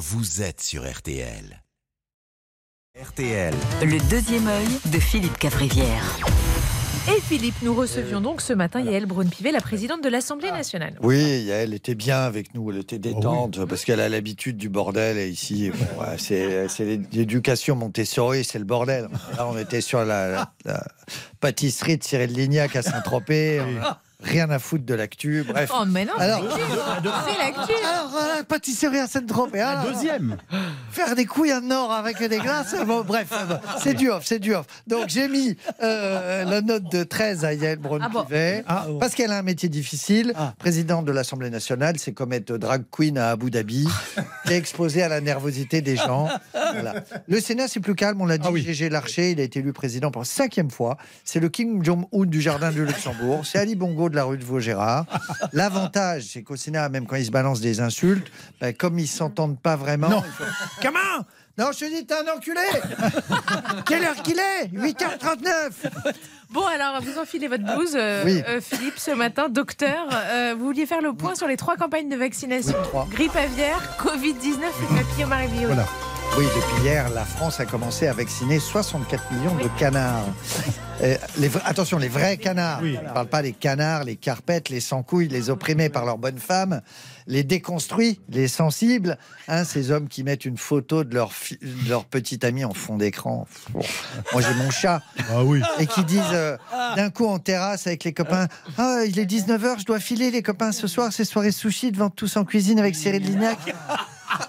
vous êtes sur RTL. RTL. Le deuxième œil de Philippe Cavrivière. Et Philippe, nous recevions donc ce matin Yael Braun-Pivet, la présidente de l'Assemblée nationale. Oui, elle était bien avec nous, elle était détente parce qu'elle a l'habitude du bordel et ici, bon, ouais, c'est l'éducation Montessori, c'est le bordel. Là, on était sur la, la- la pâtisserie de Cyril Lignac à Saint-Tropez. on a Rien à foutre de l'actu, bref. Oh, mais non, Alors- c'est l'actu. Alors, euh, pâtisserie à Saint-Tropez. Deuxième. Faire des couilles en or avec des glaces, bon, bref, c'est du off, c'est du off. Donc j'ai mis euh, la note de 13 à Yael Braun-Pivet, Ah bon. parce qu'elle a un métier difficile. Ah. Présidente de l'Assemblée nationale, c'est comme être drag queen à Abu Dhabi, qui est exposée à la nervosité des gens. Voilà. Le Sénat, c'est plus calme, on l'a dit, Ah oui. Gégé Larcher, il a été élu président pour la cinquième fois. C'est le King Jong-un du Jardin du Luxembourg. C'est Ali Bongo de la rue de Vaugirard. L'avantage, c'est qu'au Sénat, même quand ils se balancent des insultes, ben, comme ils s'entendent pas vraiment, Comment Non, je te dis, t'es un enculé Quelle heure qu'il est? 8h39 Bon, alors, vous enfilez votre blouse, euh, Oui. euh, Philippe, ce matin. Docteur, euh, vous vouliez faire le point sur les trois campagnes de vaccination Oui, trois. grippe aviaire, Covid-19 et papillomavirus. Voilà. Oui, depuis hier, la France a commencé à vacciner 64 millions de canards. Euh, les attention, les vrais canards. Oui. On ne parle pas des canards, les carpettes, les sans-couilles, les opprimés par leurs bonnes femmes, les déconstruits, les sensibles. Hein, ces hommes qui mettent une photo de leur, de leur petit ami en fond d'écran. Moi, j'ai mon chat. Ah oui. et qui disent euh, d'un coup en terrasse avec les copains Ah, il est 19h, je dois filer les copains ce soir, c'est soirée sushi devant tous en cuisine avec Cyril Lignac.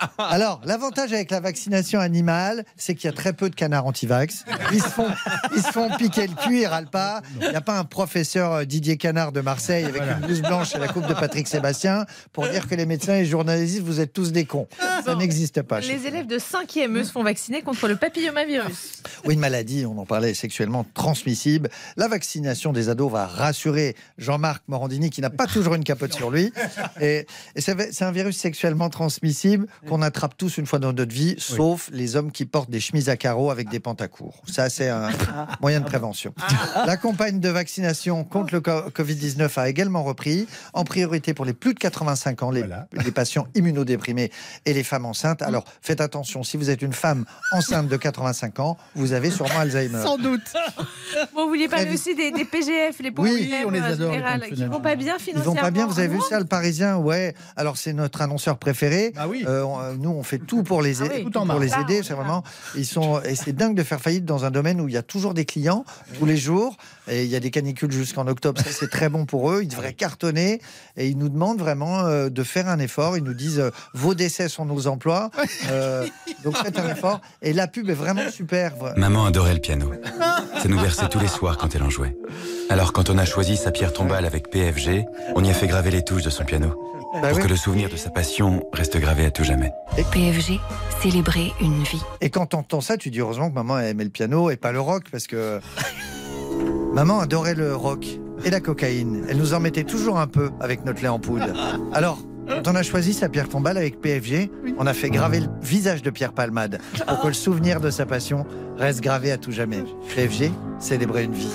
Alors, l'avantage avec la vaccination animale, c'est qu'il y a très peu de canards anti-vax. Ils se font, ils se font piquer le cul, ils râlent pas. Il n'y a pas un professeur euh, Didier Canard de Marseille avec une blouse blanche et la coupe de Patrick Sébastien pour dire que les médecins et journalistes, vous êtes tous des cons. Ça n'existe pas. chez Les élèves de 5e, eux, se font vacciner contre le papillomavirus. Oui, une maladie, on en parlait, sexuellement transmissible. La vaccination des ados va rassurer Jean-Marc Morandini, qui n'a pas toujours une capote sur lui. Et, c'est un virus sexuellement transmissible qu'on attrape tous une fois dans notre vie, sauf les hommes qui portent des chemises à carreaux avec des pantacours. Ça, c'est un moyen de prévention. La campagne de vaccination contre le co- Covid-19 a également repris, en priorité pour les plus de 85 ans, les, Voilà. les patients immunodéprimés et les femmes enceintes. Alors, faites attention, si vous êtes une femme enceinte de 85 ans, vous avez sûrement Alzheimer. Sans doute. Bon, vous vouliez parler aussi des, des PGF, les pauvres Oui, on les en adore, les général, qui fonctionnaires. vont pas bien Ils financièrement. vont pas bien, vous avez vu Ah ça, le Parisien? Ouais. Alors, c'est notre annonceur préféré. Ah oui. Euh, on- nous, on fait tout pour les, Ah aider, oui. Tout en pour les marge. aider. C'est vraiment, ils sont, et c'est dingue de faire faillite dans un domaine où il y a toujours des clients tous les jours. Et il y a des canicules jusqu'en octobre. Ça, c'est très bon pour eux. Ils devraient cartonner. Et ils nous demandent vraiment euh, de faire un effort. Ils nous disent euh, vos décès sont nos emplois. Euh, donc faites un effort. Et la pub est vraiment super. vra- Maman adorait le piano. Ça nous versait tous les soirs quand elle en jouait. Alors quand on a choisi sa pierre tombale avec PFG, on y a fait graver les touches de son piano. Bah Pour oui. que le souvenir de sa passion reste gravé à tout jamais. PFG, célébrer une vie. Et quand t'entends ça, tu dis heureusement que maman aimait le piano et pas le rock parce que maman adorait le rock et la cocaïne. Elle nous en mettait toujours un peu avec notre lait en poudre. Alors, quand on a choisi sa pierre tombale avec PFG, on a fait graver le visage de Pierre Palmade pour que le souvenir de sa passion reste gravé à tout jamais. PFG, célébrer une vie.